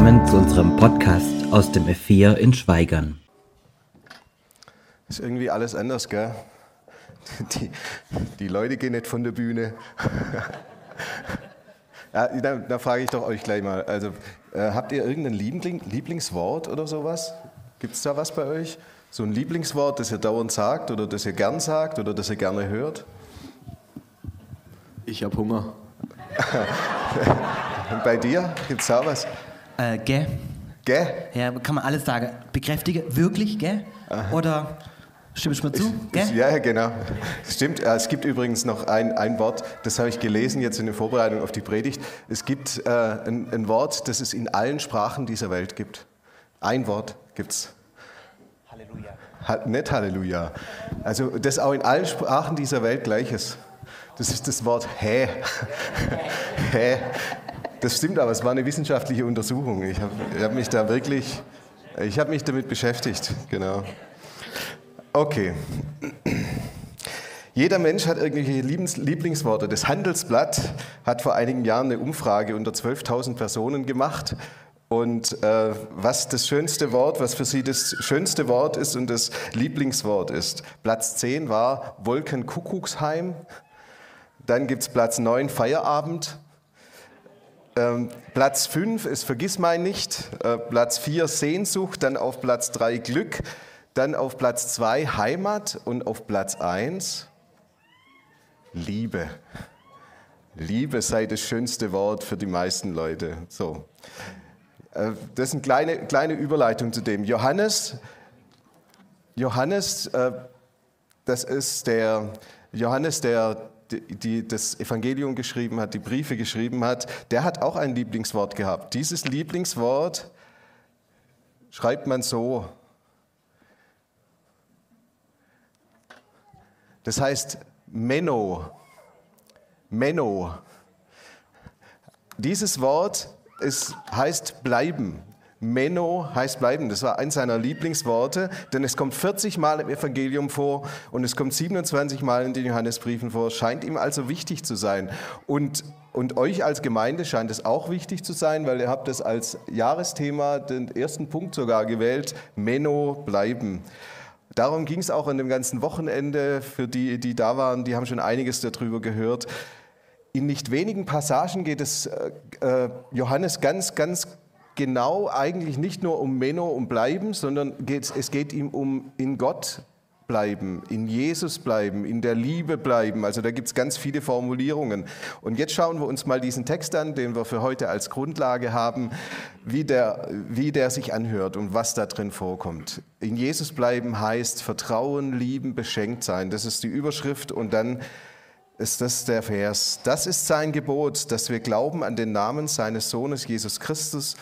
Willkommen zu unserem Podcast aus dem F4 in Schweigern. Ist irgendwie alles anders, gell? Die, die Leute gehen nicht von der Bühne. ja, da, da, frage ich doch euch gleich mal. Also, äh, habt ihr irgendein Liebling, Lieblingswort oder sowas? Gibt es da was bei euch? So ein Lieblingswort, das ihr dauernd sagt oder das ihr gern sagt oder das ihr gerne hört? Ich habe Hunger. Und bei dir? Gibt es da was? Äh, gell? Gell? Ja, kann man alles sagen. Bekräftige, wirklich, gell? Aha. Oder stimmst du mir zu? Gell? Ja, genau. Stimmt. Es gibt übrigens noch ein, ein Wort, das habe ich gelesen jetzt in der Vorbereitung auf die Predigt. Es gibt äh, ein, ein Wort, das es in allen Sprachen dieser Welt gibt. Ein Wort gibt es. Halleluja. Ha, nicht Halleluja. Also das auch in allen Sprachen dieser Welt gleich ist. Das ist das Wort hä. hä. Das stimmt, aber es war eine wissenschaftliche Untersuchung. Ich habe hab mich da wirklich, ich habe mich damit beschäftigt, genau. Okay. Jeder Mensch hat irgendwelche Lieblingsworte. Das Handelsblatt hat vor einigen Jahren eine Umfrage unter 12.000 Personen gemacht. Und äh, was das schönste Wort, was für sie das schönste Wort ist und das Lieblingswort ist. Platz 10 war Wolkenkuckucksheim. Dann gibt es Platz 9 Feierabend. Ähm, Platz 5 ist Vergiss mein nicht, äh, Platz 4 Sehnsucht, dann auf Platz 3 Glück, dann auf Platz 2 Heimat und auf Platz 1 Liebe. Liebe sei das schönste Wort für die meisten Leute. So. Äh, das ist eine kleine, kleine Überleitung zu dem. Johannes, Johannes, äh, das ist der Johannes, der die das Evangelium geschrieben hat, die Briefe geschrieben hat, der hat auch ein Lieblingswort gehabt. Dieses Lieblingswort schreibt man so. Das heißt Menno. Menno. Dieses Wort ist, heißt bleiben. Menno heißt bleiben. Das war eins seiner Lieblingsworte, denn es kommt 40 Mal im Evangelium vor und es kommt 27 Mal in den Johannesbriefen vor. Scheint ihm also wichtig zu sein. Und, und euch als Gemeinde scheint es auch wichtig zu sein, weil ihr habt es als Jahresthema, den ersten Punkt sogar gewählt, Menno bleiben. Darum ging es auch an dem ganzen Wochenende. Für die, die da waren, die haben schon einiges darüber gehört. In nicht wenigen Passagen geht es äh, äh Johannes ganz, ganz genau eigentlich nicht nur um Menno, um Bleiben, sondern es geht ihm um in Gott bleiben, in Jesus bleiben, in der Liebe bleiben. Also da gibt es ganz viele Formulierungen. Und jetzt schauen wir uns mal diesen Text an, den wir für heute als Grundlage haben, wie der, wie der sich anhört und was da drin vorkommt. In Jesus bleiben heißt Vertrauen, Lieben, beschenkt sein. Das ist die Überschrift und dann ist das der Vers. Das ist sein Gebot, dass wir glauben an den Namen seines Sohnes Jesus Christus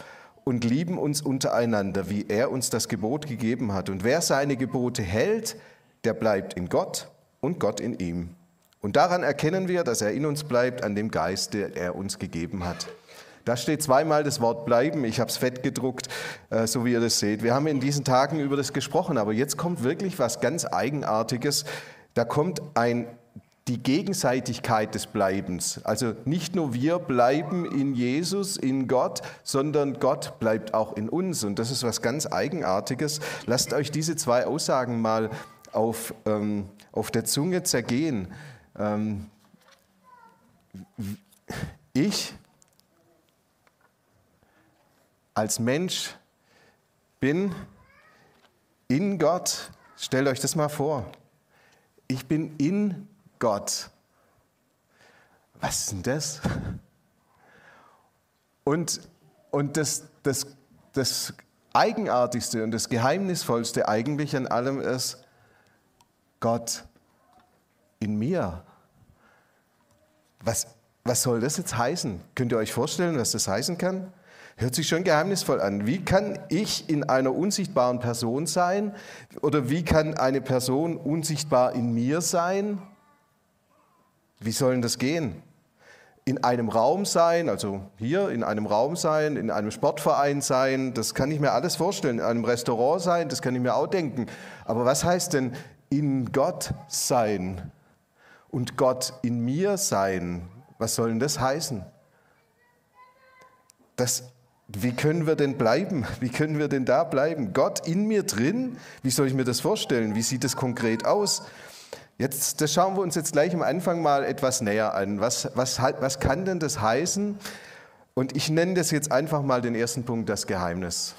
und lieben uns untereinander, wie er uns das Gebot gegeben hat. Und wer seine Gebote hält, der bleibt in Gott und Gott in ihm. Und daran erkennen wir, dass er in uns bleibt, an dem Geist, der er uns gegeben hat. Da steht zweimal das Wort bleiben. Ich habe es fett gedruckt, äh, so wie ihr das seht. Wir haben in diesen Tagen über das gesprochen, aber jetzt kommt wirklich was ganz Eigenartiges. Da kommt ein die Gegenseitigkeit des Bleibens. Also nicht nur wir bleiben in Jesus, in Gott, sondern Gott bleibt auch in uns. Und das ist was ganz Eigenartiges. Lasst euch diese zwei Aussagen mal auf, ähm, auf der Zunge zergehen. Ähm, ich als Mensch bin in Gott. Stellt euch das mal vor. Ich bin in Gott. Was ist denn das? Und, und das, das, das Eigenartigste und das Geheimnisvollste eigentlich an allem ist, Gott in mir. Was, was soll das jetzt heißen? Könnt ihr euch vorstellen, was das heißen kann? Hört sich schon geheimnisvoll an. Wie kann ich in einer unsichtbaren Person sein? Oder wie kann eine Person unsichtbar in mir sein? Wie soll das gehen? In einem Raum sein, also hier in einem Raum sein, in einem Sportverein sein, das kann ich mir alles vorstellen. In einem Restaurant sein, das kann ich mir auch denken. Aber was heißt denn in Gott sein und Gott in mir sein? Was soll denn das heißen? Das, wie können wir denn bleiben? Wie können wir denn da bleiben? Gott in mir drin? Wie soll ich mir das vorstellen? Wie sieht das konkret aus? Jetzt, das schauen wir uns jetzt gleich am Anfang mal etwas näher an. Was, was, was kann denn das heißen? Und ich nenne das jetzt einfach mal den ersten Punkt, das Geheimnis.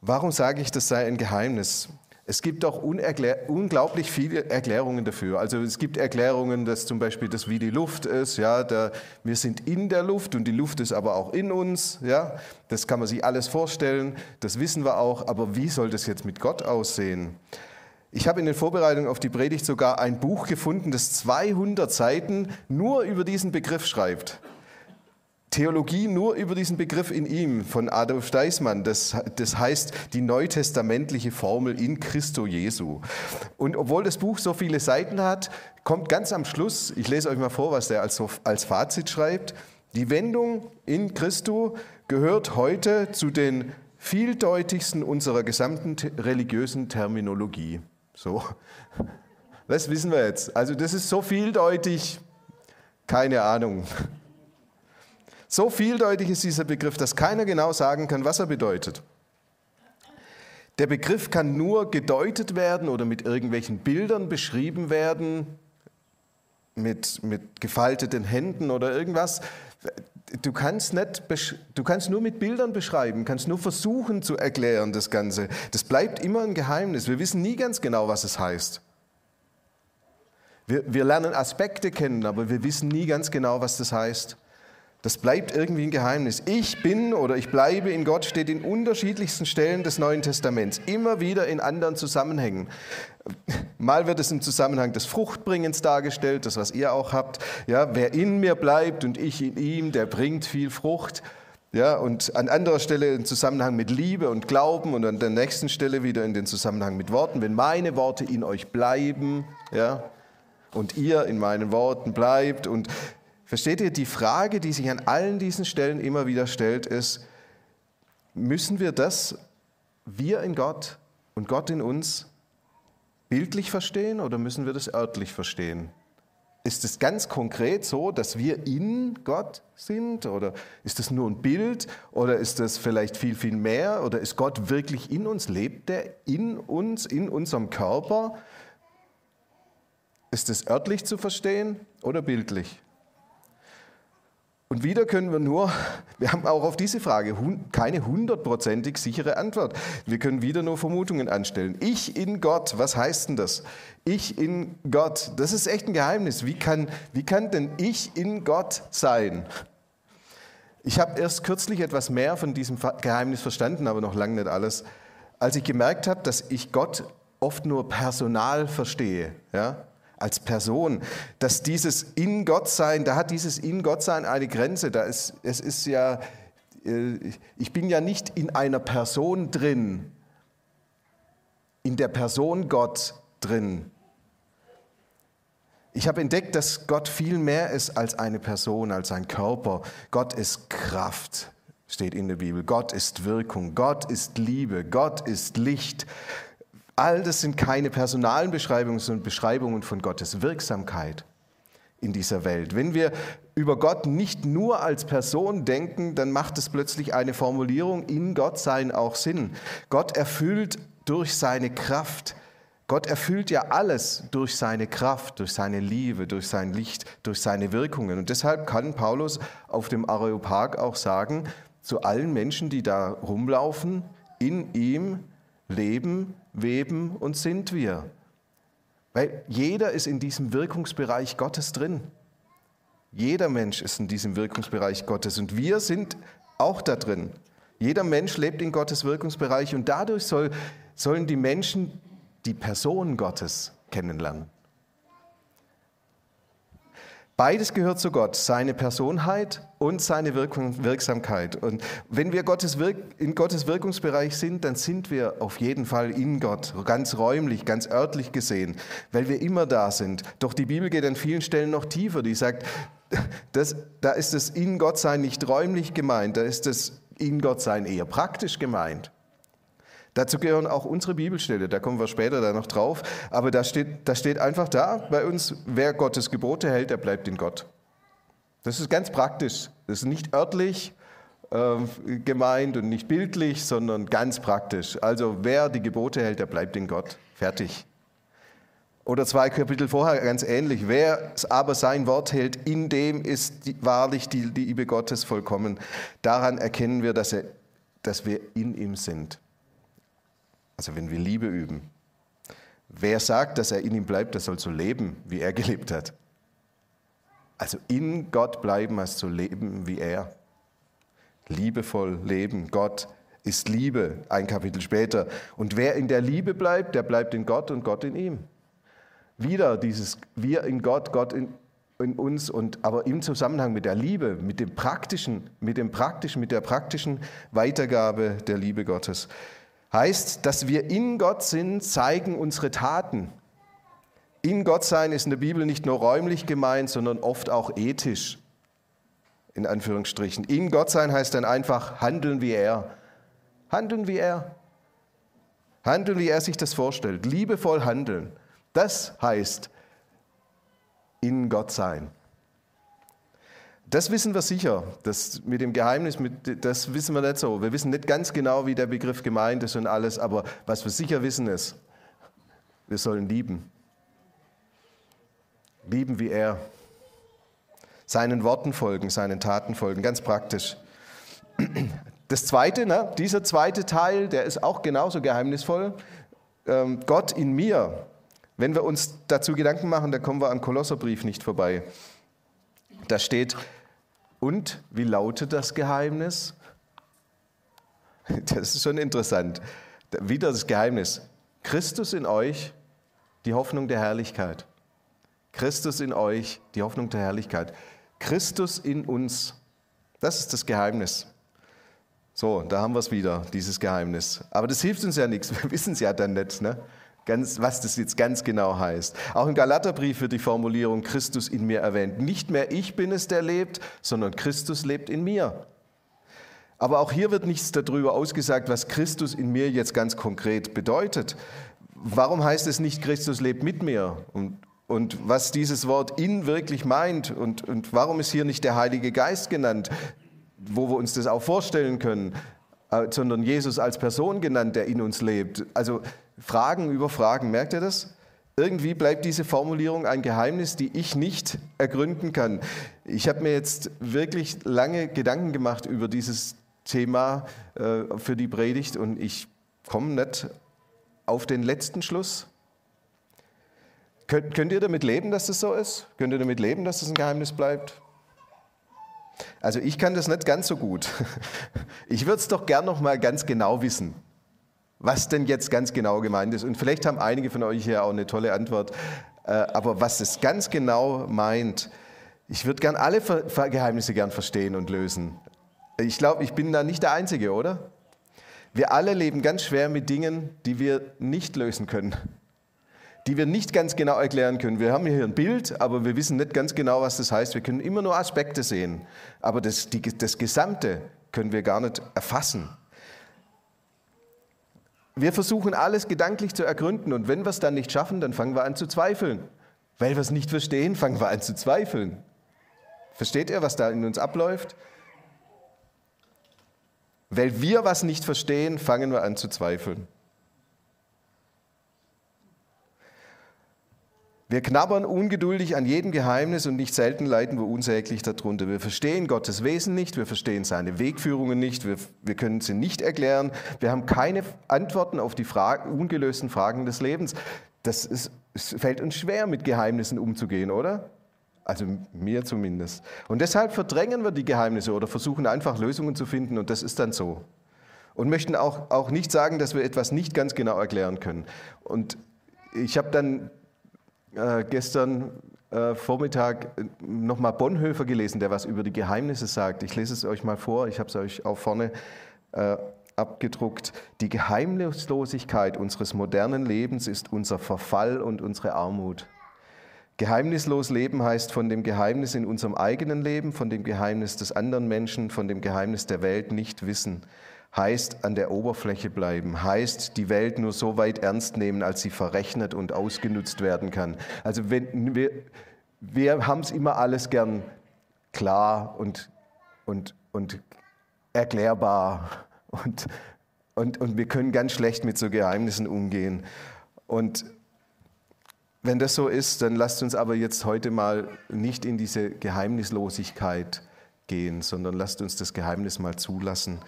Warum sage ich, das sei ein Geheimnis? Es gibt auch unglaublich viele Erklärungen dafür. Also es gibt Erklärungen, dass zum Beispiel das wie die Luft ist. Ja, der, wir sind in der Luft und die Luft ist aber auch in uns. Ja, das kann man sich alles vorstellen. Das wissen wir auch. Aber wie soll das jetzt mit Gott aussehen? Ich habe in den Vorbereitungen auf die Predigt sogar ein Buch gefunden, das 200 Seiten nur über diesen Begriff schreibt. Theologie nur über diesen Begriff in ihm von Adolf Steismann. Das, das heißt die neutestamentliche Formel in Christo Jesu. Und obwohl das Buch so viele Seiten hat, kommt ganz am Schluss, ich lese euch mal vor, was er als, als Fazit schreibt, die Wendung in Christo gehört heute zu den vieldeutigsten unserer gesamten religiösen Terminologie. So, das wissen wir jetzt. Also das ist so vieldeutig, keine Ahnung. So vieldeutig ist dieser Begriff, dass keiner genau sagen kann, was er bedeutet. Der Begriff kann nur gedeutet werden oder mit irgendwelchen Bildern beschrieben werden, mit, mit gefalteten Händen oder irgendwas. Du kannst, nicht, du kannst nur mit Bildern beschreiben, kannst nur versuchen zu erklären das Ganze. Das bleibt immer ein Geheimnis. Wir wissen nie ganz genau, was es heißt. Wir, wir lernen Aspekte kennen, aber wir wissen nie ganz genau, was das heißt. Das bleibt irgendwie ein Geheimnis. Ich bin oder ich bleibe in Gott steht in unterschiedlichsten Stellen des Neuen Testaments, immer wieder in anderen Zusammenhängen. Mal wird es im Zusammenhang des Fruchtbringens dargestellt, das was ihr auch habt. Ja, wer in mir bleibt und ich in ihm, der bringt viel Frucht. Ja, und an anderer Stelle im Zusammenhang mit Liebe und Glauben und an der nächsten Stelle wieder in den Zusammenhang mit Worten. Wenn meine Worte in euch bleiben, ja, und ihr in meinen Worten bleibt und Versteht ihr, die Frage, die sich an allen diesen Stellen immer wieder stellt, ist, müssen wir das, wir in Gott und Gott in uns, bildlich verstehen oder müssen wir das örtlich verstehen? Ist es ganz konkret so, dass wir in Gott sind? Oder ist es nur ein Bild? Oder ist es vielleicht viel, viel mehr? Oder ist Gott wirklich in uns? Lebt er in uns, in unserem Körper? Ist es örtlich zu verstehen oder bildlich? Und wieder können wir nur, wir haben auch auf diese Frage keine hundertprozentig sichere Antwort. Wir können wieder nur Vermutungen anstellen. Ich in Gott, was heißt denn das? Ich in Gott, das ist echt ein Geheimnis. Wie kann, wie kann denn ich in Gott sein? Ich habe erst kürzlich etwas mehr von diesem Geheimnis verstanden, aber noch lange nicht alles, als ich gemerkt habe, dass ich Gott oft nur personal verstehe. Ja? Als Person, dass dieses in Gott sein, da hat dieses in Gott sein eine Grenze. Da ist, es ist ja, äh, ich bin ja nicht in einer Person drin, in der Person Gott drin. Ich habe entdeckt, dass Gott viel mehr ist als eine Person, als ein Körper. Gott ist Kraft, steht in der Bibel. Gott ist Wirkung. Gott ist Liebe. Gott ist Licht. All das sind keine personalen Beschreibungen, sondern Beschreibungen von Gottes Wirksamkeit in dieser Welt. Wenn wir über Gott nicht nur als Person denken, dann macht es plötzlich eine Formulierung in Gott sein auch Sinn. Gott erfüllt durch seine Kraft. Gott erfüllt ja alles durch seine Kraft, durch seine Liebe, durch sein Licht, durch seine Wirkungen. Und deshalb kann Paulus auf dem Areopag auch sagen, zu allen Menschen, die da rumlaufen, in ihm leben weben und sind wir. Weil jeder ist in diesem Wirkungsbereich Gottes drin. Jeder Mensch ist in diesem Wirkungsbereich Gottes und wir sind auch da drin. Jeder Mensch lebt in Gottes Wirkungsbereich und dadurch soll, sollen die Menschen die Person Gottes kennenlernen. Beides gehört zu Gott, seine Personheit und seine Wirkung, Wirksamkeit. Und wenn wir Gottes Wirk in Gottes Wirkungsbereich sind, dann sind wir auf jeden Fall in Gott, ganz räumlich, ganz örtlich gesehen, weil wir immer da sind. Doch die Bibel geht an vielen Stellen noch tiefer. Die sagt, das, da ist das in Gott sein nicht räumlich gemeint, da ist das in Gott sein eher praktisch gemeint. Dazu gehören auch unsere Bibelstelle, da kommen wir später da noch drauf. Aber da steht, da steht einfach da bei uns, wer Gottes Gebote hält, der bleibt in Gott. Das ist ganz praktisch. Das ist nicht örtlich äh, gemeint und nicht bildlich, sondern ganz praktisch. Also wer die Gebote hält, der bleibt in Gott. Fertig. Oder zwei Kapitel vorher ganz ähnlich. Wer aber sein Wort hält, in dem ist die, wahrlich die Liebe Gottes vollkommen. Daran erkennen wir, dass, er, dass wir in ihm sind. Also wenn wir Liebe üben. Wer sagt, dass er in ihm bleibt, der soll so leben, wie er gelebt hat. Also in Gott bleiben heißt so leben wie er. Liebevoll leben. Gott ist Liebe, ein Kapitel später. Und wer in der Liebe bleibt, der bleibt in Gott und Gott in ihm. Wieder dieses Wir in Gott, Gott in, in uns und aber im Zusammenhang mit der Liebe, mit dem praktischen, mit dem praktischen, mit der praktischen Weitergabe der Liebe Gottes. Heißt, dass wir in Gott sind, zeigen unsere Taten. In Gott sein ist in der Bibel nicht nur räumlich gemeint, sondern oft auch ethisch, in Anführungsstrichen. In Gott sein heißt dann einfach handeln wie er. Handeln wie er. Handeln, wie er sich das vorstellt. Liebevoll handeln. Das heißt in Gott sein. Das wissen wir sicher. Das mit dem Geheimnis, mit, das wissen wir nicht so. Wir wissen nicht ganz genau, wie der Begriff gemeint ist und alles, aber was wir sicher wissen ist, wir sollen lieben. Lieben wie er. Seinen Worten folgen, seinen Taten folgen, ganz praktisch. Das zweite, ne, dieser zweite Teil, der ist auch genauso geheimnisvoll. Ähm, Gott in mir. Wenn wir uns dazu Gedanken machen, dann kommen wir am Kolosserbrief nicht vorbei. Da steht, und wie lautet das Geheimnis? Das ist schon interessant. Wieder das Geheimnis. Christus in euch, die Hoffnung der Herrlichkeit. Christus in euch, die Hoffnung der Herrlichkeit. Christus in uns, das ist das Geheimnis. So, da haben wir es wieder, dieses Geheimnis. Aber das hilft uns ja nichts, wir wissen es ja dann nicht, ne? Ganz, was das jetzt ganz genau heißt. Auch im Galaterbrief wird die Formulierung Christus in mir erwähnt. Nicht mehr ich bin es, der lebt, sondern Christus lebt in mir. Aber auch hier wird nichts darüber ausgesagt, was Christus in mir jetzt ganz konkret bedeutet. Warum heißt es nicht, Christus lebt mit mir? Und und was dieses Wort in wirklich meint und, und warum ist hier nicht der Heilige Geist genannt, wo wir uns das auch vorstellen können, sondern Jesus als Person genannt, der in uns lebt. Also Fragen über Fragen, merkt ihr das? Irgendwie bleibt diese Formulierung ein Geheimnis, die ich nicht ergründen kann. Ich habe mir jetzt wirklich lange Gedanken gemacht über dieses Thema äh, für die Predigt und ich komme nicht auf den letzten Schluss. Könnt, könnt ihr damit leben, dass das so ist? Könnt ihr damit leben, dass das ein Geheimnis bleibt? Also ich kann das nicht ganz so gut. Ich würde es doch gern noch mal ganz genau wissen, was denn jetzt ganz genau gemeint ist. Und vielleicht haben einige von euch hier auch eine tolle Antwort. Äh, aber was es ganz genau meint, ich würde gern alle Geheimnisse gern verstehen und lösen. Ich glaube, ich bin da nicht der Einzige, oder? Wir alle leben ganz schwer mit Dingen, die wir nicht lösen können die wir nicht ganz genau erklären können. Wir haben hier ein Bild, aber wir wissen nicht ganz genau, was das heißt. Wir können immer nur Aspekte sehen, aber das, die, das Gesamte können wir gar nicht erfassen. Wir versuchen alles gedanklich zu ergründen und wenn wir es dann nicht schaffen, dann fangen wir an zu zweifeln. Weil wir es nicht verstehen, fangen wir an zu zweifeln. Versteht ihr, was da in uns abläuft? Weil wir was nicht verstehen, fangen wir an zu zweifeln. Wir knabbern ungeduldig an jedem Geheimnis und nicht selten leiden wir unsäglich darunter. Wir verstehen Gottes Wesen nicht, wir verstehen seine Wegführungen nicht, wir, wir können sie nicht erklären. Wir haben keine Antworten auf die Fragen, ungelösten Fragen des Lebens. Das ist, es fällt uns schwer, mit Geheimnissen umzugehen, oder? Also mir zumindest. Und deshalb verdrängen wir die Geheimnisse oder versuchen einfach Lösungen zu finden und das ist dann so. Und möchten auch, auch nicht sagen, dass wir etwas nicht ganz genau erklären können. Und ich habe dann äh, gestern äh, Vormittag äh, nochmal Bonhoeffer gelesen, der was über die Geheimnisse sagt. Ich lese es euch mal vor, ich habe es euch auch vorne äh, abgedruckt. Die Geheimnislosigkeit unseres modernen Lebens ist unser Verfall und unsere Armut. Geheimnislos leben heißt von dem Geheimnis in unserem eigenen Leben, von dem Geheimnis des anderen Menschen, von dem Geheimnis der Welt nicht wissen heißt an der Oberfläche bleiben, heißt die Welt nur so weit ernst nehmen, als sie verrechnet und ausgenutzt werden kann. Also wenn wir, wir haben es immer alles gern klar und, und, und erklärbar und, und, und wir können ganz schlecht mit so Geheimnissen umgehen. Und wenn das so ist, dann lasst uns aber jetzt heute mal nicht in diese Geheimnislosigkeit gehen, sondern lasst uns das Geheimnis mal zulassen.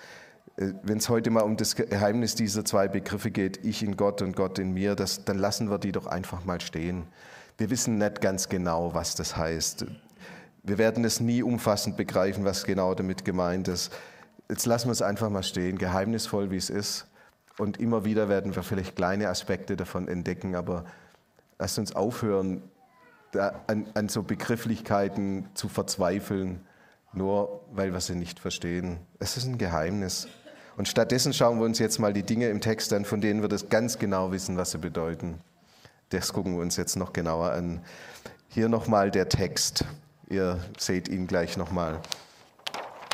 Äh, wenn es heute mal um das Geheimnis dieser zwei Begriffe geht, ich in Gott und Gott in mir, das, dann lassen wir die doch einfach mal stehen. Wir wissen nicht ganz genau, was das heißt. Wir werden es nie umfassend begreifen, was genau damit gemeint ist. Jetzt lassen wir es einfach mal stehen, geheimnisvoll wie es ist. Und immer wieder werden wir vielleicht kleine Aspekte davon entdecken, aber lasst uns aufhören, an, an so Begrifflichkeiten zu verzweifeln, nur weil wir sie nicht verstehen. Es ist ein Geheimnis. Und stattdessen schauen wir uns jetzt mal die Dinge im Text an, von denen wir das ganz genau wissen, was sie bedeuten. Das gucken wir uns jetzt noch genauer an. Hier nochmal der Text. Ihr seht ihn gleich nochmal.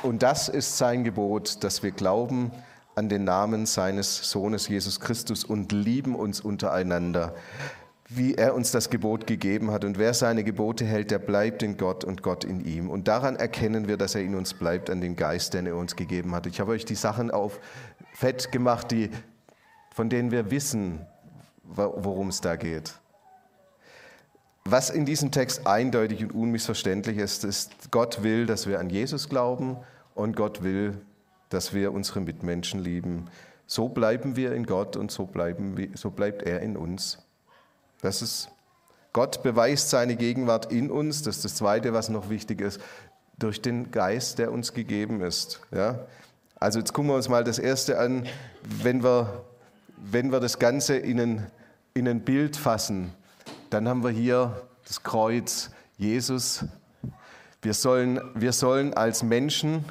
Und das ist sein Gebot, dass wir glauben an den Namen seines Sohnes Jesus Christus und lieben uns untereinander wie er uns das Gebot gegeben hat. Und wer seine Gebote hält, der bleibt in Gott und Gott in ihm. Und daran erkennen wir, dass er in uns bleibt, an dem Geist, den er uns gegeben hat. Ich habe euch die Sachen auf fett gemacht, die, von denen wir wissen, worum es da geht. Was in diesem Text eindeutig und unmissverständlich ist, ist, Gott will, dass wir an Jesus glauben und Gott will, dass wir unsere Mitmenschen lieben. So bleiben wir in Gott und so, bleiben wir, so bleibt er in uns. Das ist, Gott beweist seine Gegenwart in uns. Das ist das Zweite, was noch wichtig ist, durch den Geist, der uns gegeben ist. Ja? Also jetzt gucken wir uns mal das Erste an, wenn wir, wenn wir das Ganze in ein, in ein Bild fassen, dann haben wir hier das Kreuz, Jesus. Wir sollen, wir sollen als Menschen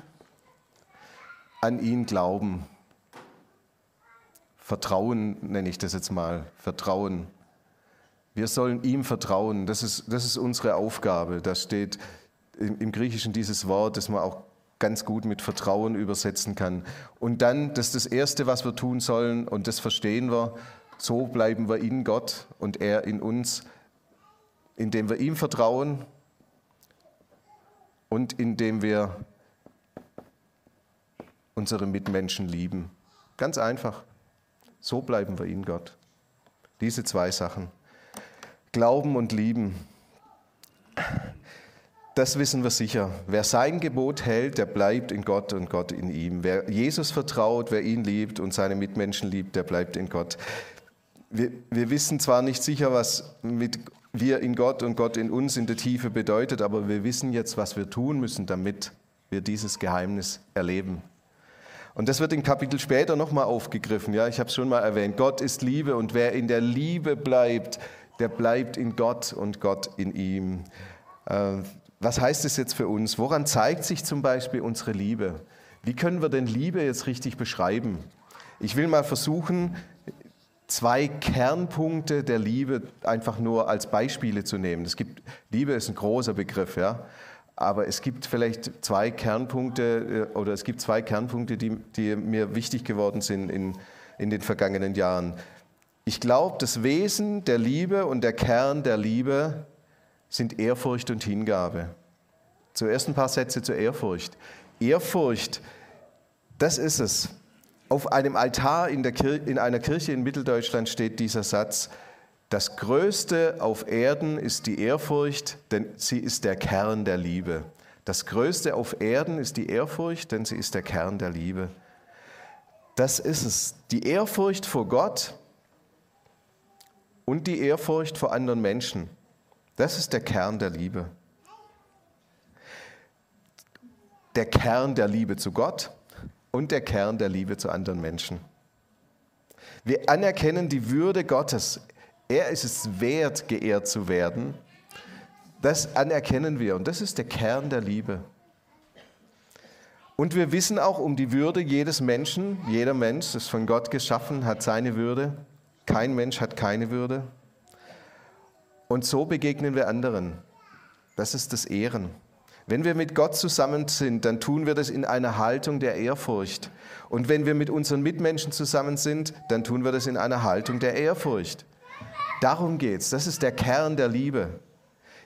an ihn glauben. Vertrauen nenne ich das jetzt mal. Vertrauen. Wir sollen ihm vertrauen. Das ist, das ist unsere Aufgabe. Da steht im, im Griechischen dieses Wort, das man auch ganz gut mit Vertrauen übersetzen kann. Und dann, das ist das Erste, was wir tun sollen, und das verstehen wir, so bleiben wir in Gott und er in uns, indem wir ihm vertrauen und indem wir unsere Mitmenschen lieben. Ganz einfach. So bleiben wir in Gott. Diese zwei Sachen. Glauben und Lieben. Das wissen wir sicher. Wer sein Gebot hält, der bleibt in Gott und Gott in ihm. Wer Jesus vertraut, wer ihn liebt und seine Mitmenschen liebt, der bleibt in Gott. Wir, wir wissen zwar nicht sicher, was mit wir in Gott und Gott in uns in der Tiefe bedeutet, aber wir wissen jetzt, was wir tun müssen, damit wir dieses Geheimnis erleben. Und das wird im Kapitel später nochmal aufgegriffen. Ja, ich habe es schon mal erwähnt. Gott ist Liebe und wer in der Liebe bleibt, der bleibt in Gott und Gott in ihm. Äh, was heißt es jetzt für uns? Woran zeigt sich zum Beispiel unsere Liebe? Wie können wir denn Liebe jetzt richtig beschreiben? Ich will mal versuchen, zwei Kernpunkte der Liebe einfach nur als Beispiele zu nehmen. Es gibt, Liebe ist ein großer Begriff, ja. Aber es gibt vielleicht zwei Kernpunkte äh, oder es gibt zwei Kernpunkte, die, die mir wichtig geworden sind in, in den vergangenen Jahren. Ich glaube, das Wesen der Liebe und der Kern der Liebe sind Ehrfurcht und Hingabe. Zuerst ein paar Sätze zur Ehrfurcht. Ehrfurcht, das ist es. Auf einem Altar in, in, einer Kirche in Mitteldeutschland steht dieser Satz, das Größte auf Erden ist die Ehrfurcht, denn sie ist der Kern der Liebe. Das Größte auf Erden ist die Ehrfurcht, denn sie ist der Kern der Liebe. Das ist es. Die Ehrfurcht vor Gott und die Ehrfurcht vor anderen Menschen. Das ist der Kern der Liebe. Der Kern der Liebe zu Gott und der Kern der Liebe zu anderen Menschen. Wir anerkennen die Würde Gottes. Er ist es wert, geehrt zu werden. Das anerkennen wir und das ist der Kern der Liebe. Und wir wissen auch um die Würde jedes Menschen. Jeder Mensch ist von Gott geschaffen, hat seine Würde. Kein Mensch hat keine Würde. Und so begegnen wir anderen. Das ist das Ehren. Wenn wir mit Gott zusammen sind, dann tun wir das in einer Haltung der Ehrfurcht. Und wenn wir mit unseren Mitmenschen zusammen sind, dann tun wir das in einer Haltung der Ehrfurcht. Darum geht's. Das ist der Kern der Liebe.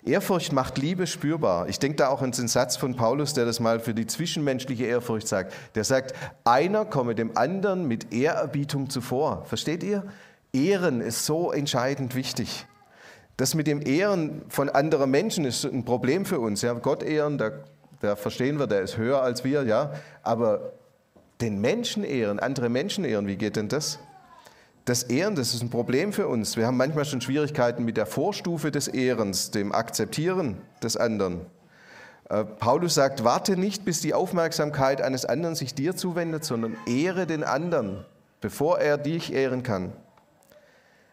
Ehrfurcht macht Liebe spürbar. Ich denke da auch an den Satz von Paulus, der das mal für die zwischenmenschliche Ehrfurcht sagt. Der sagt, einer komme dem anderen mit Ehrerbietung zuvor. Versteht ihr? Ehren ist so entscheidend wichtig. Das mit dem Ehren von anderen Menschen ist ein Problem für uns. Ja, Gott ehren, da, da verstehen wir, der ist höher als wir, ja. Aber den Menschen ehren, andere Menschen ehren, wie geht denn das? Das Ehren, das ist ein Problem für uns. Wir haben manchmal schon Schwierigkeiten mit der Vorstufe des Ehrens, dem Akzeptieren des anderen. Äh, Paulus sagt, warte nicht, bis die Aufmerksamkeit eines anderen sich dir zuwendet, sondern ehre den anderen, bevor er dich ehren kann.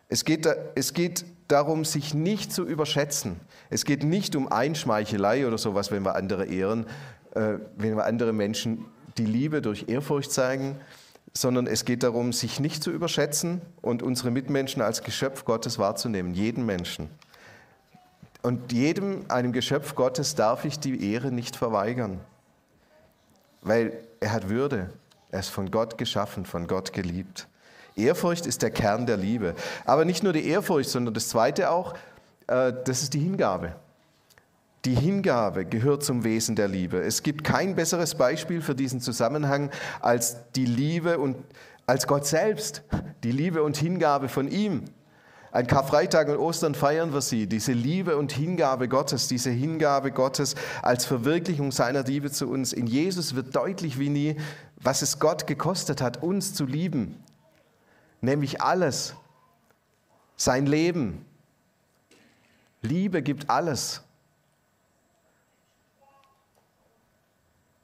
Es geht, es geht darum, sich nicht zu überschätzen. Es geht nicht um Einschmeichelei oder sowas, wenn wir andere ehren, äh, wenn wir andere Menschen die Liebe durch Ehrfurcht zeigen, sondern es geht darum, sich nicht zu überschätzen und unsere Mitmenschen als Geschöpf Gottes wahrzunehmen, jeden Menschen. Und jedem, einem Geschöpf Gottes, darf ich die Ehre nicht verweigern, weil er hat Würde, er ist von Gott geschaffen, von Gott geliebt. Ehrfurcht ist der Kern der Liebe. Aber nicht nur die Ehrfurcht, sondern das Zweite auch, äh, das ist die Hingabe. Die Hingabe gehört zum Wesen der Liebe. Es gibt kein besseres Beispiel für diesen Zusammenhang als die Liebe und als Gott selbst, die Liebe und Hingabe von ihm. An Karfreitag und Ostern feiern wir sie, diese Liebe und Hingabe Gottes, diese Hingabe Gottes als Verwirklichung seiner Liebe zu uns. In Jesus wird deutlich wie nie, was es Gott gekostet hat, uns zu lieben nämlich alles, sein Leben. Liebe gibt alles.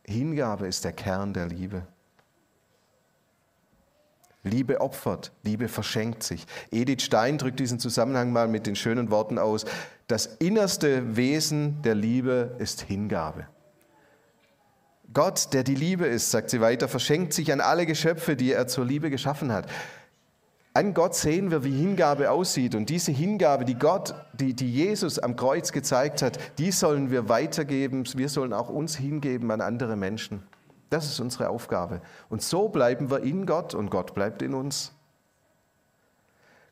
Hingabe ist der Kern der Liebe. Liebe opfert, Liebe verschenkt sich. Edith Stein drückt diesen Zusammenhang mal mit den schönen Worten aus. Das innerste Wesen der Liebe ist Hingabe. Gott, der die Liebe ist, sagt sie weiter, verschenkt sich an alle Geschöpfe, die er zur Liebe geschaffen hat. An Gott sehen wir, wie Hingabe aussieht. Und diese Hingabe, die Gott, die, die Jesus am Kreuz gezeigt hat, die sollen wir weitergeben. Wir sollen auch uns hingeben an andere Menschen. Das ist unsere Aufgabe. Und so bleiben wir in Gott und Gott bleibt in uns.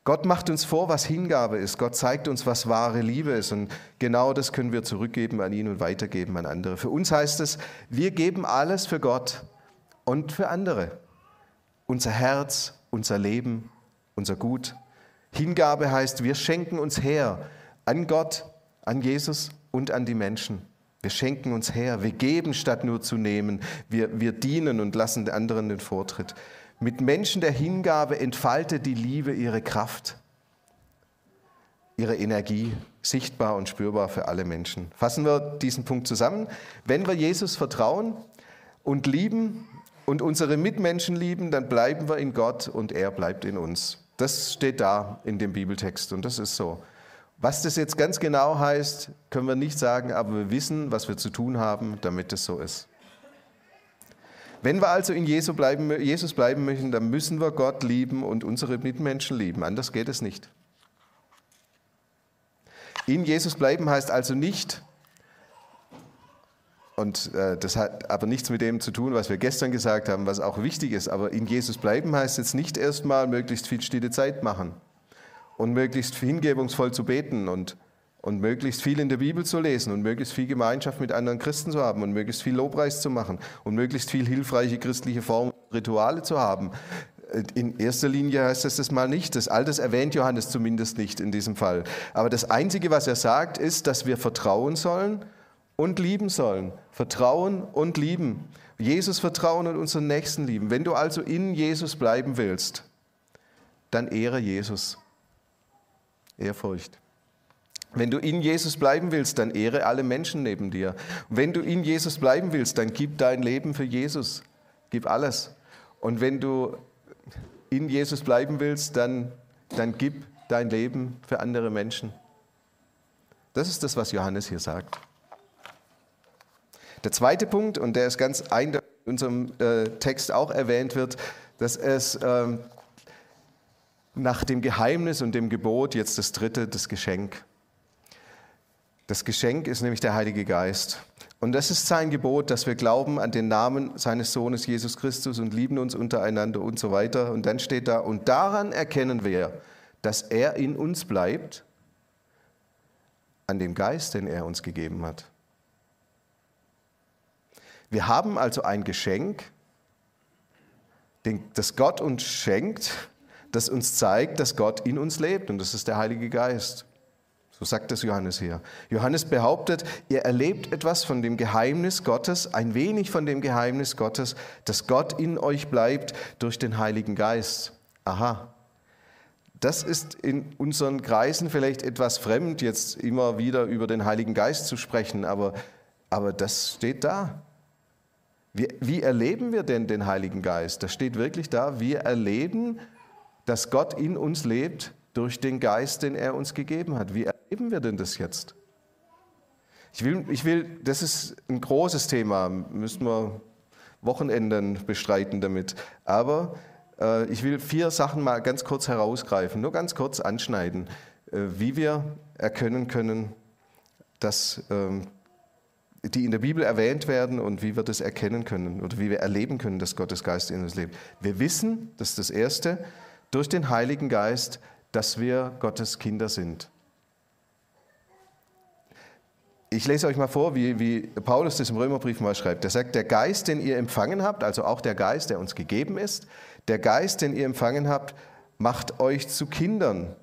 Gott macht uns vor, was Hingabe ist. Gott zeigt uns, was wahre Liebe ist. Und genau das können wir zurückgeben an ihn und weitergeben an andere. Für uns heißt es, wir geben alles für Gott und für andere. Unser Herz, unser Leben, unser Gut. Hingabe heißt, wir schenken uns her an Gott, an Jesus und an die Menschen. Wir schenken uns her, wir geben statt nur zu nehmen, wir, wir dienen und lassen den anderen den Vortritt. Mit Menschen der Hingabe entfaltet die Liebe ihre Kraft, ihre Energie, sichtbar und spürbar für alle Menschen. Fassen wir diesen Punkt zusammen. Wenn wir Jesus vertrauen und lieben und unsere Mitmenschen lieben, dann bleiben wir in Gott und er bleibt in uns. Das steht da in dem Bibeltext und das ist so. Was das jetzt ganz genau heißt, können wir nicht sagen, aber wir wissen, was wir zu tun haben, damit es so ist. Wenn wir also in Jesus bleiben, Jesus bleiben möchten, dann müssen wir Gott lieben und unsere Mitmenschen lieben. Anders geht es nicht. In Jesus bleiben heißt also nicht, und äh, das hat aber nichts mit dem zu tun, was wir gestern gesagt haben, was auch wichtig ist. Aber in Jesus bleiben heißt jetzt nicht erstmal möglichst viel stille Zeit machen und möglichst hingebungsvoll zu beten und, und möglichst viel in der Bibel zu lesen und möglichst viel Gemeinschaft mit anderen Christen zu haben und möglichst viel Lobpreis zu machen und möglichst viel hilfreiche christliche Formen, Rituale zu haben. In erster Linie heißt es das mal nicht. Das Altes erwähnt Johannes zumindest nicht in diesem Fall. Aber das Einzige, was er sagt, ist, dass wir vertrauen sollen und lieben sollen. Vertrauen und lieben. Jesus vertrauen und unseren Nächsten lieben. Wenn du also in Jesus bleiben willst, dann ehre Jesus. Ehrfurcht. Wenn du in Jesus bleiben willst, dann ehre alle Menschen neben dir. Wenn du in Jesus bleiben willst, dann gib dein Leben für Jesus. Gib alles. Und wenn du in Jesus bleiben willst, dann, dann gib dein Leben für andere Menschen. Das ist das, was Johannes hier sagt. Der zweite Punkt, und der ist ganz eindeutig in unserem äh, Text auch erwähnt wird, dass es ähm, nach dem Geheimnis und dem Gebot jetzt das dritte, das Geschenk. Das Geschenk ist nämlich der Heilige Geist. Und das ist sein Gebot, dass wir glauben an den Namen seines Sohnes Jesus Christus und lieben uns untereinander und so weiter. Und dann steht da, und daran erkennen wir, dass er in uns bleibt an dem Geist, den er uns gegeben hat. Wir haben also ein Geschenk, das Gott uns schenkt, das uns zeigt, dass Gott in uns lebt und das ist der Heilige Geist. So sagt es Johannes hier. Johannes behauptet, ihr erlebt etwas von dem Geheimnis Gottes, ein wenig von dem Geheimnis Gottes, dass Gott in euch bleibt durch den Heiligen Geist. Aha. Das ist in unseren Kreisen vielleicht etwas fremd, jetzt immer wieder über den Heiligen Geist zu sprechen, aber, aber das steht da. Wie, wie erleben wir denn den Heiligen Geist? Das steht wirklich da. Wir erleben, dass Gott in uns lebt durch den Geist, den er uns gegeben hat. Wie erleben wir denn das jetzt? Ich will, ich will, das ist ein großes Thema, müssen wir Wochenenden bestreiten damit. Aber äh, ich will vier Sachen mal ganz kurz herausgreifen, nur ganz kurz anschneiden, äh, wie wir erkennen können, dass ähm, die in der Bibel erwähnt werden und wie wir das erkennen können oder wie wir erleben können, dass Gottes Geist in uns lebt. Wir wissen, das ist das Erste, durch den Heiligen Geist, dass wir Gottes Kinder sind. Ich lese euch mal vor, wie, wie Paulus das im Römerbrief mal schreibt. Er sagt, der Geist, den ihr empfangen habt, also auch der Geist, der uns gegeben ist, der Geist, den ihr empfangen habt, macht euch zu Kindern,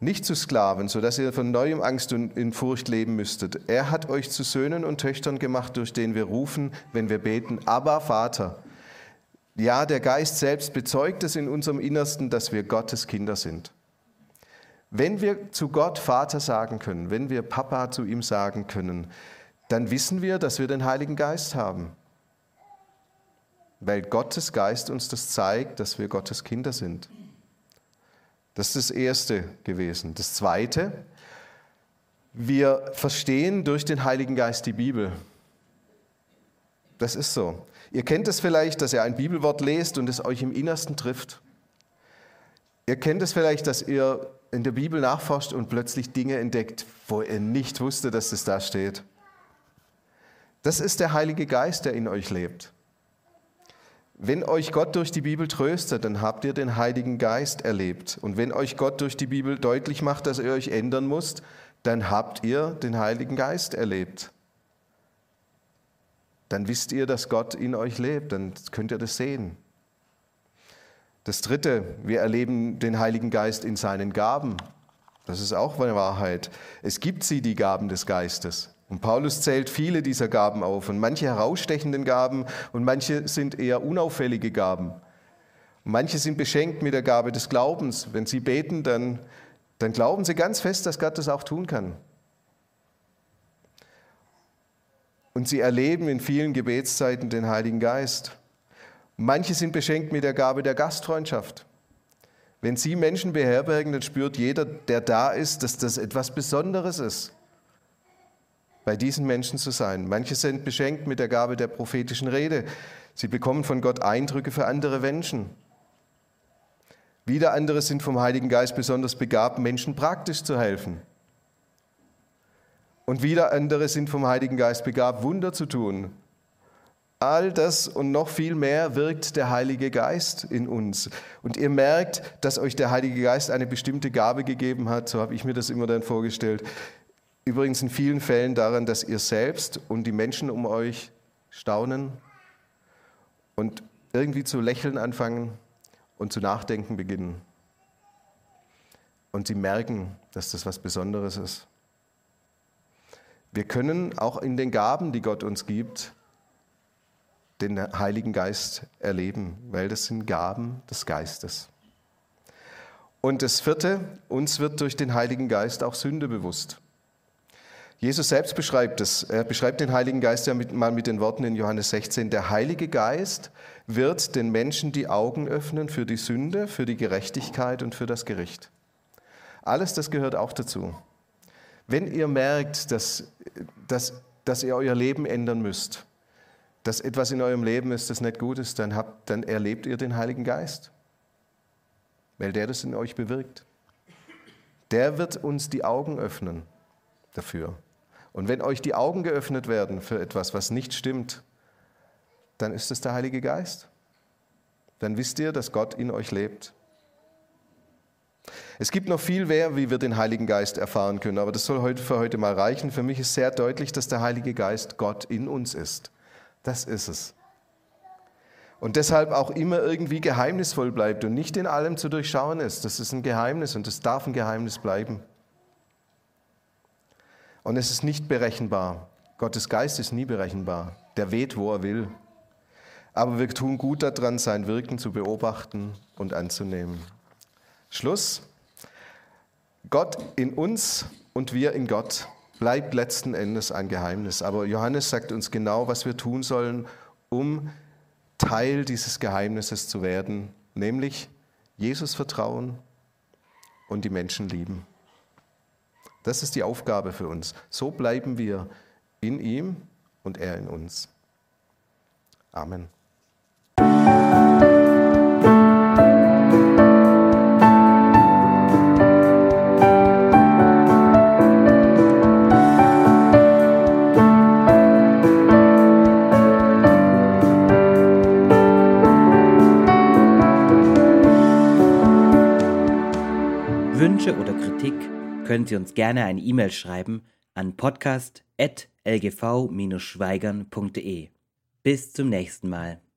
nicht zu Sklaven, sodass ihr von neuem Angst und in Furcht leben müsstet. Er hat euch zu Söhnen und Töchtern gemacht, durch den wir rufen, wenn wir beten, aber Vater. Ja, der Geist selbst bezeugt es in unserem Innersten, dass wir Gottes Kinder sind. Wenn wir zu Gott Vater sagen können, wenn wir Papa zu ihm sagen können, dann wissen wir, dass wir den Heiligen Geist haben. Weil Gottes Geist uns das zeigt, dass wir Gottes Kinder sind. Das ist das Erste gewesen. Das Zweite, wir verstehen durch den Heiligen Geist die Bibel. Das ist so. Ihr kennt es vielleicht, dass ihr ein Bibelwort lest und es euch im Innersten trifft. Ihr kennt es vielleicht, dass ihr in der Bibel nachforscht und plötzlich Dinge entdeckt, wo ihr nicht wusstet, dass es da steht. Das ist der Heilige Geist, der in euch lebt. Wenn euch Gott durch die Bibel tröstet, dann habt ihr den Heiligen Geist erlebt. Und wenn euch Gott durch die Bibel deutlich macht, dass ihr euch ändern müsst, dann habt ihr den Heiligen Geist erlebt dann wisst ihr, dass Gott in euch lebt, dann könnt ihr das sehen. Das Dritte, wir erleben den Heiligen Geist in seinen Gaben. Das ist auch eine Wahrheit. Es gibt sie, die Gaben des Geistes. Und Paulus zählt viele dieser Gaben auf und manche herausstechenden Gaben und manche sind eher unauffällige Gaben. Und manche sind beschenkt mit der Gabe des Glaubens. Wenn sie beten, dann, dann glauben sie ganz fest, dass Gott das auch tun kann. und sie erleben in vielen Gebetszeiten den Heiligen Geist. Manche sind beschenkt mit der Gabe der Gastfreundschaft. Wenn Sie Menschen beherbergen, dann spürt jeder, der da ist, dass das etwas Besonderes ist, bei diesen Menschen zu sein. Manche sind beschenkt mit der Gabe der prophetischen Rede. Sie bekommen von Gott Eindrücke für andere Menschen. Wieder andere sind vom Heiligen Geist besonders begabt, Menschen praktisch zu helfen. Und wieder andere sind vom Heiligen Geist begabt, Wunder zu tun. All das und noch viel mehr wirkt der Heilige Geist in uns. Und ihr merkt, dass euch der Heilige Geist eine bestimmte Gabe gegeben hat, so habe ich mir das immer dann vorgestellt. Übrigens in vielen Fällen daran, dass ihr selbst und die Menschen um euch staunen und irgendwie zu lächeln anfangen und zu nachdenken beginnen. Und sie merken, dass das was Besonderes ist. Wir können auch in den Gaben, die Gott uns gibt, den Heiligen Geist erleben, weil das sind Gaben des Geistes. Und das vierte, uns wird durch den Heiligen Geist auch Sünde bewusst. Jesus selbst beschreibt es. Er beschreibt den Heiligen Geist ja mit, mal mit den Worten in Johannes 16. Der Heilige Geist wird den Menschen die Augen öffnen für die Sünde, für die Gerechtigkeit und für das Gericht. Alles das gehört auch dazu. Wenn ihr merkt, dass, dass, dass ihr euer Leben ändern müsst, dass etwas in eurem Leben ist, das nicht gut ist, dann, habt, dann erlebt ihr den Heiligen Geist, weil der das in euch bewirkt. Der wird uns die Augen öffnen dafür. Und wenn euch die Augen geöffnet werden für etwas, was nicht stimmt, dann ist es der Heilige Geist. Dann wisst ihr, dass Gott in euch lebt. Es gibt noch viel mehr, wie wir den Heiligen Geist erfahren können, aber das soll für heute mal reichen. Für mich ist sehr deutlich, dass der Heilige Geist Gott in uns ist. Das ist es. Und deshalb auch immer irgendwie geheimnisvoll bleibt und nicht in allem zu durchschauen ist. Das ist ein Geheimnis und es darf ein Geheimnis bleiben. Und es ist nicht berechenbar. Gottes Geist ist nie berechenbar. Der weht, wo er will. Aber wir tun gut daran, sein Wirken zu beobachten und anzunehmen. Schluss. Gott in uns und wir in Gott bleibt letzten Endes ein Geheimnis. Aber Johannes sagt uns genau, was wir tun sollen, um Teil dieses Geheimnisses zu werden, nämlich Jesus vertrauen und die Menschen lieben. Das ist die Aufgabe für uns. So bleiben wir in ihm und er in uns. Amen. Wünsche oder Kritik können Sie uns gerne eine E-Mail schreiben an podcast.lgv-schweigern.de. Bis zum nächsten Mal.